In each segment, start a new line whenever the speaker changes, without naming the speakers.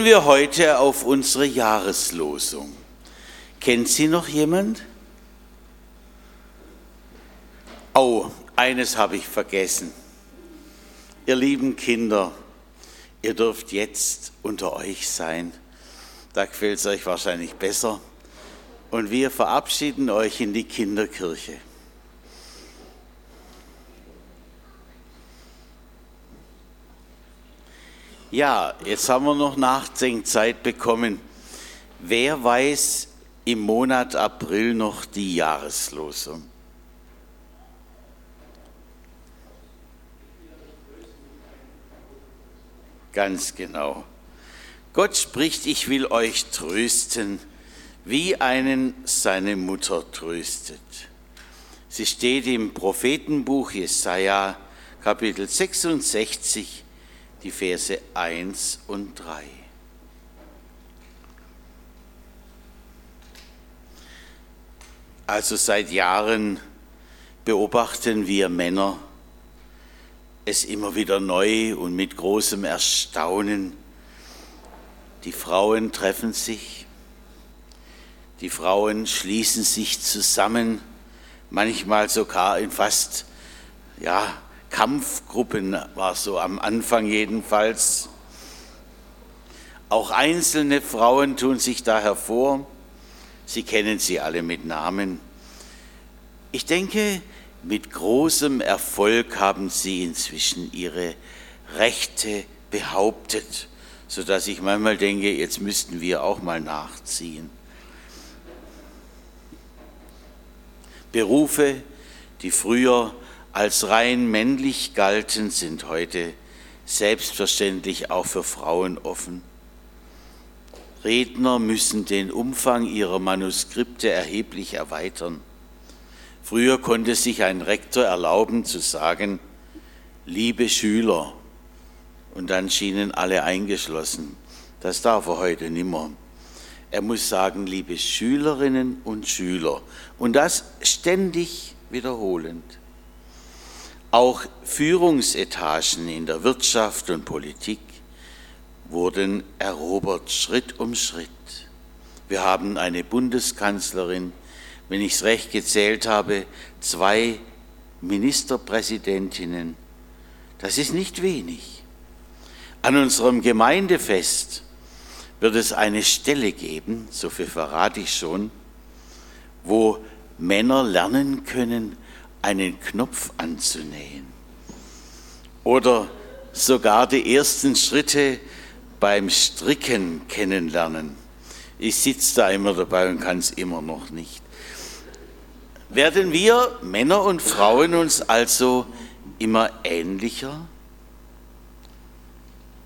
hören wir heute auf unsere Jahreslosung. Kennt sie noch jemand? Oh, eines habe ich vergessen. Ihr lieben Kinder, ihr dürft jetzt unter euch sein. Da gefällt es euch wahrscheinlich besser. Und wir verabschieden euch in die Kinderkirche. Ja, jetzt haben wir noch Nachdenkzeit bekommen. Wer weiß im Monat April noch die Jahreslosung? Ganz genau. Gott spricht, ich will euch trösten, wie einen seine Mutter tröstet. Sie steht im Prophetenbuch Jesaja, Kapitel 66, die Verse 1 und 3. Also seit Jahren beobachten wir Männer es immer wieder neu und mit großem Erstaunen. Die Frauen treffen sich, die Frauen schließen sich zusammen, manchmal sogar in fast ja, Kampfgruppen war so am Anfang jedenfalls. Auch einzelne Frauen tun sich da hervor. Sie kennen sie alle mit Namen. Ich denke, mit großem Erfolg haben sie inzwischen ihre Rechte behauptet, sodass ich manchmal denke, jetzt müssten wir auch mal nachziehen. Berufe, die früher als rein männlich galten, sind heute selbstverständlich auch für Frauen offen. Redner müssen den Umfang ihrer Manuskripte erheblich erweitern. Früher konnte sich ein Rektor erlauben zu sagen, liebe Schüler, und dann schienen alle eingeschlossen. Das darf er heute nimmer. Er muss sagen, liebe Schülerinnen und Schüler, und das ständig wiederholend. Auch Führungsetagen in der Wirtschaft und Politik wurden erobert Schritt um Schritt. Wir haben eine Bundeskanzlerin, wenn ich es recht gezählt habe, zwei Ministerpräsidentinnen. Das ist nicht wenig. An unserem Gemeindefest wird es eine Stelle geben, so viel verrate ich schon, wo Männer lernen können, einen Knopf anzunähen oder sogar die ersten Schritte beim Stricken kennenlernen. Ich sitze da immer dabei und kann es immer noch nicht. Werden wir Männer und Frauen uns also immer ähnlicher?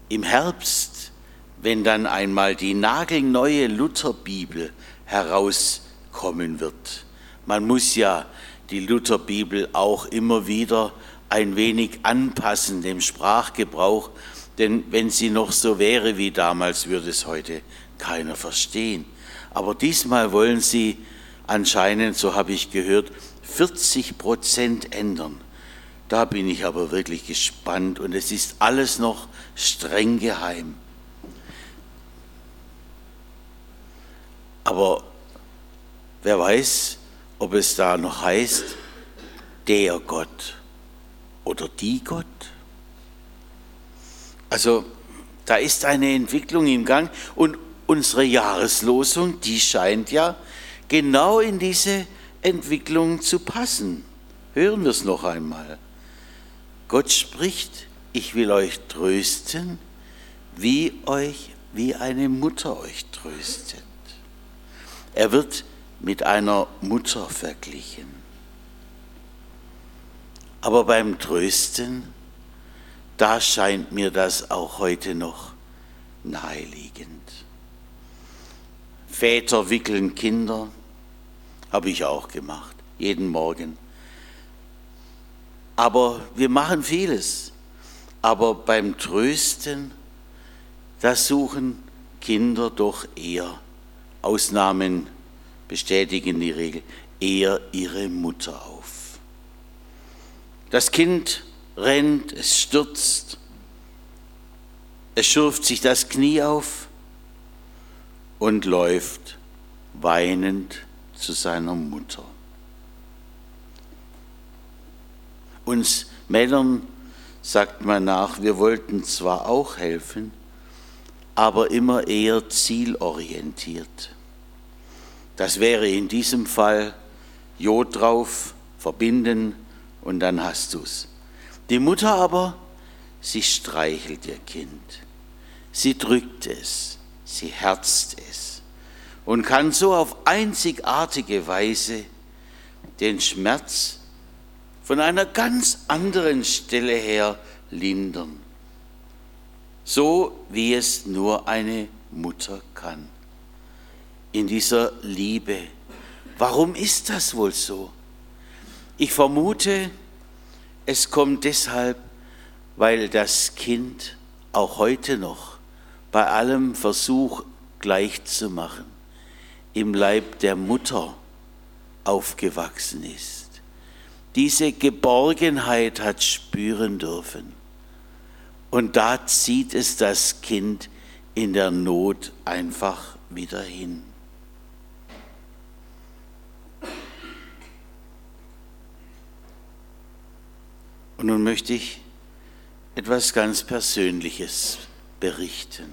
Im Herbst, wenn dann einmal die nagelneue Lutherbibel herauskommen wird. Man muss ja die Lutherbibel auch immer wieder ein wenig anpassen dem Sprachgebrauch, denn wenn sie noch so wäre wie damals, würde es heute keiner verstehen. Aber diesmal wollen sie anscheinend, so habe ich gehört, 40 Prozent ändern. Da bin ich aber wirklich gespannt und es ist alles noch streng geheim. Aber wer weiß, ob es da noch heißt, der Gott oder die Gott. Also da ist eine Entwicklung im Gang und unsere Jahreslosung, die scheint ja genau in diese Entwicklung zu passen. Hören wir es noch einmal. Gott spricht, ich will euch trösten, wie euch, wie eine Mutter euch tröstet. Er wird mit einer Mutter verglichen. Aber beim Trösten, da scheint mir das auch heute noch naheliegend. Väter wickeln Kinder, habe ich auch gemacht, jeden Morgen. Aber wir machen vieles. Aber beim Trösten, da suchen Kinder doch eher Ausnahmen bestätigen die Regel, eher ihre Mutter auf. Das Kind rennt, es stürzt, es schürft sich das Knie auf und läuft weinend zu seiner Mutter. Uns Männern sagt man nach, wir wollten zwar auch helfen, aber immer eher zielorientiert. Das wäre in diesem Fall Jod drauf, verbinden und dann hast du's. Die Mutter aber, sie streichelt ihr Kind, sie drückt es, sie herzt es und kann so auf einzigartige Weise den Schmerz von einer ganz anderen Stelle her lindern, so wie es nur eine Mutter kann. In dieser Liebe. Warum ist das wohl so? Ich vermute, es kommt deshalb, weil das Kind auch heute noch bei allem Versuch gleich zu machen im Leib der Mutter aufgewachsen ist diese Geborgenheit hat spüren dürfen. Und da zieht es das Kind in der Not einfach wieder hin. Und nun möchte ich etwas ganz Persönliches berichten.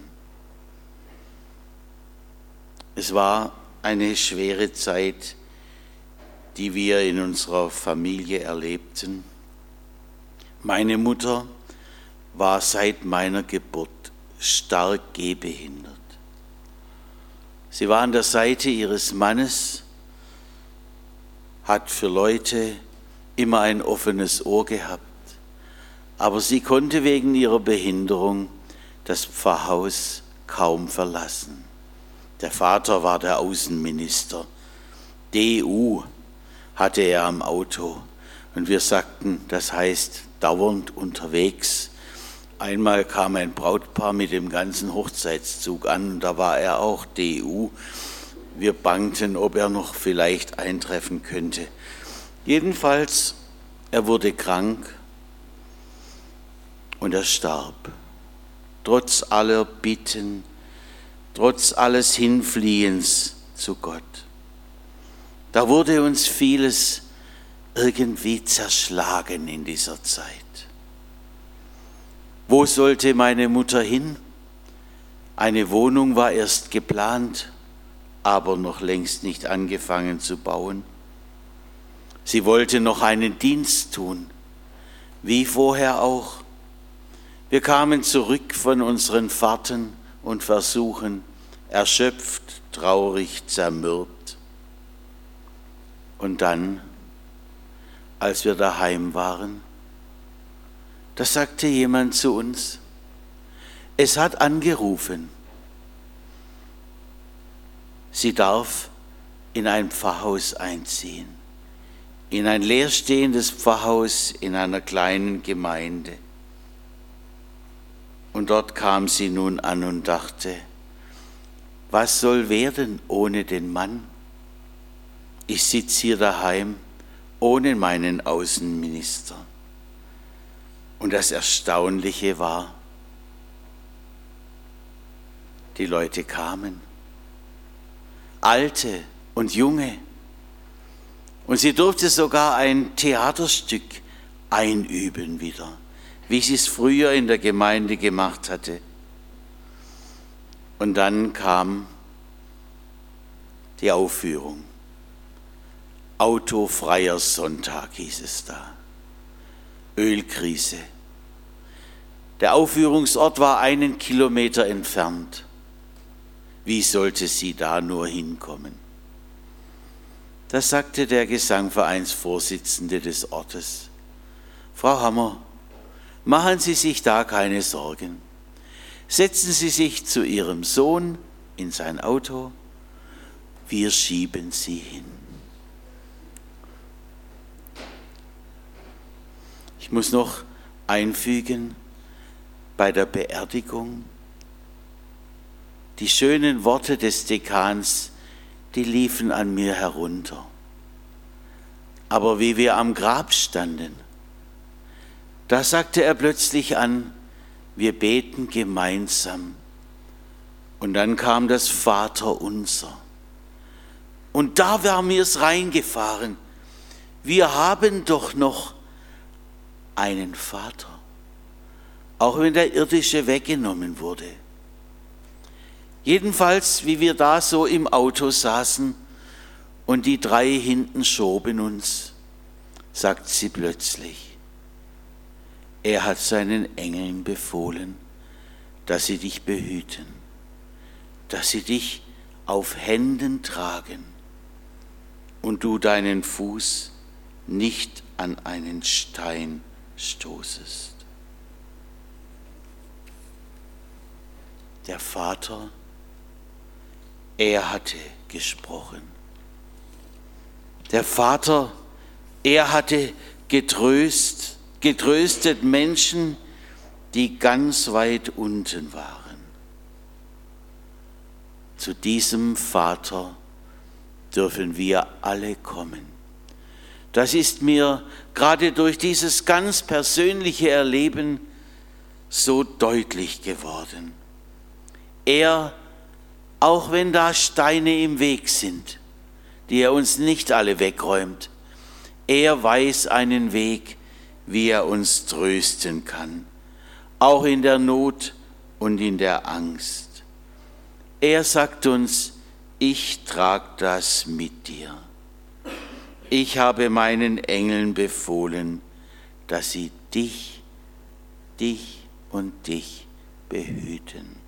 Es war eine schwere Zeit die wir in unserer Familie erlebten. Meine Mutter war seit meiner Geburt stark gehbehindert. Sie war an der Seite ihres Mannes, hat für Leute immer ein offenes Ohr gehabt, aber sie konnte wegen ihrer Behinderung das Pfarrhaus kaum verlassen. Der Vater war der Außenminister. DU hatte er am Auto. Und wir sagten, das heißt dauernd unterwegs. Einmal kam ein Brautpaar mit dem ganzen Hochzeitszug an, da war er auch DU. Wir bangten, ob er noch vielleicht eintreffen könnte. Jedenfalls, er wurde krank und er starb. Trotz aller Bitten, trotz alles Hinfliehens zu Gott. Da wurde uns vieles irgendwie zerschlagen in dieser Zeit. Wo sollte meine Mutter hin? Eine Wohnung war erst geplant, aber noch längst nicht angefangen zu bauen. Sie wollte noch einen Dienst tun, wie vorher auch. Wir kamen zurück von unseren Fahrten und Versuchen, erschöpft, traurig, zermürbt. Und dann, als wir daheim waren, da sagte jemand zu uns, es hat angerufen, sie darf in ein Pfarrhaus einziehen, in ein leerstehendes Pfarrhaus in einer kleinen Gemeinde. Und dort kam sie nun an und dachte, was soll werden ohne den Mann? ich sitze hier daheim ohne meinen Außenminister. Und das Erstaunliche war, die Leute kamen, alte und junge. Und sie durfte sogar ein Theaterstück einüben wieder, wie sie es früher in der Gemeinde gemacht hatte. Und dann kam die Aufführung. Autofreier Sonntag hieß es da. Ölkrise. Der Aufführungsort war einen Kilometer entfernt. Wie sollte sie da nur hinkommen? Da sagte der Gesangvereinsvorsitzende des Ortes, Frau Hammer, machen Sie sich da keine Sorgen. Setzen Sie sich zu Ihrem Sohn in sein Auto, wir schieben Sie hin. Ich muss noch einfügen, bei der Beerdigung, die schönen Worte des Dekans, die liefen an mir herunter. Aber wie wir am Grab standen, da sagte er plötzlich an, wir beten gemeinsam Und dann kam das Vaterunser. Und da war mir es reingefahren. Wir haben doch noch einen Vater, auch wenn der irdische weggenommen wurde. Jedenfalls, wie wir da so im Auto saßen und die drei hinten schoben uns, sagt sie plötzlich, er hat seinen Engeln befohlen, dass sie dich behüten, dass sie dich auf Händen tragen und du deinen Fuß nicht an einen Stein stoßest. Der Vater, er hatte gesprochen. Der Vater, er hatte getröst, getröstet Menschen, die ganz weit unten waren. Zu diesem Vater dürfen wir alle kommen. Das ist mir gerade durch dieses ganz persönliche Erleben so deutlich geworden. Er, auch wenn da Steine im Weg sind, die er uns nicht alle wegräumt, er weiß einen Weg, wie er uns trösten kann, auch in der Not und in der Angst. Er sagt uns, ich trag das mit dir. Ich habe meinen Engeln befohlen, dass sie dich, dich und dich behüten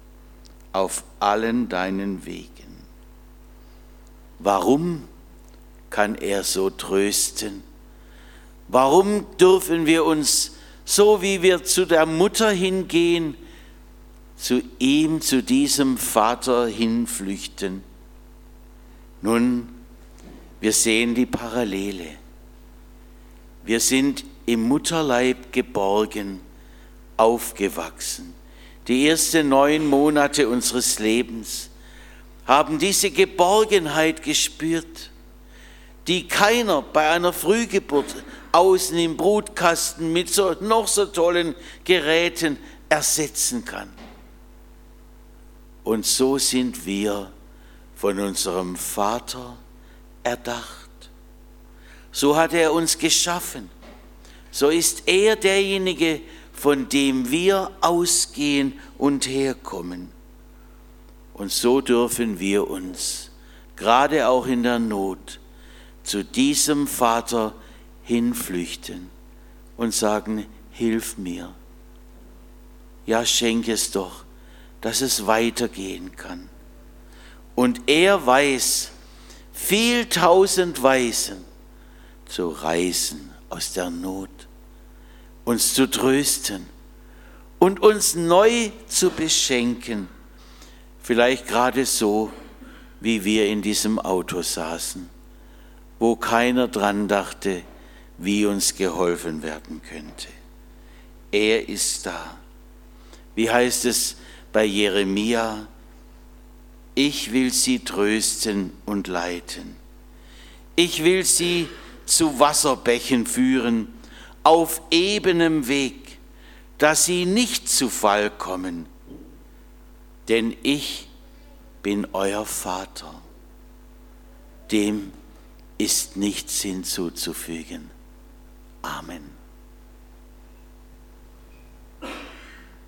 auf allen deinen Wegen. Warum kann er so trösten? Warum dürfen wir uns, so wie wir zu der Mutter hingehen, zu ihm, zu diesem Vater hinflüchten? Nun, wir sehen die Parallele. Wir sind im Mutterleib geborgen, aufgewachsen. Die ersten neun Monate unseres Lebens haben diese Geborgenheit gespürt, die keiner bei einer Frühgeburt außen im Brutkasten mit so, noch so tollen Geräten ersetzen kann. Und so sind wir von unserem Vater erdacht. So hat er uns geschaffen. So ist er derjenige, von dem wir ausgehen und herkommen. Und so dürfen wir uns, gerade auch in der Not, zu diesem Vater hinflüchten und sagen, hilf mir. Ja, schenk es doch, dass es weitergehen kann. Und er weiß, viel tausend Weisen zu reißen aus der Not, uns zu trösten und uns neu zu beschenken, vielleicht gerade so, wie wir in diesem Auto saßen, wo keiner dran dachte, wie uns geholfen werden könnte. Er ist da. Wie heißt es bei Jeremia, ich will sie trösten und leiten. Ich will sie zu Wasserbächen führen, auf ebenem Weg, dass sie nicht zu Fall kommen. Denn ich bin euer Vater. Dem ist nichts hinzuzufügen. Amen.